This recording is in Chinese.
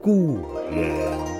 故人。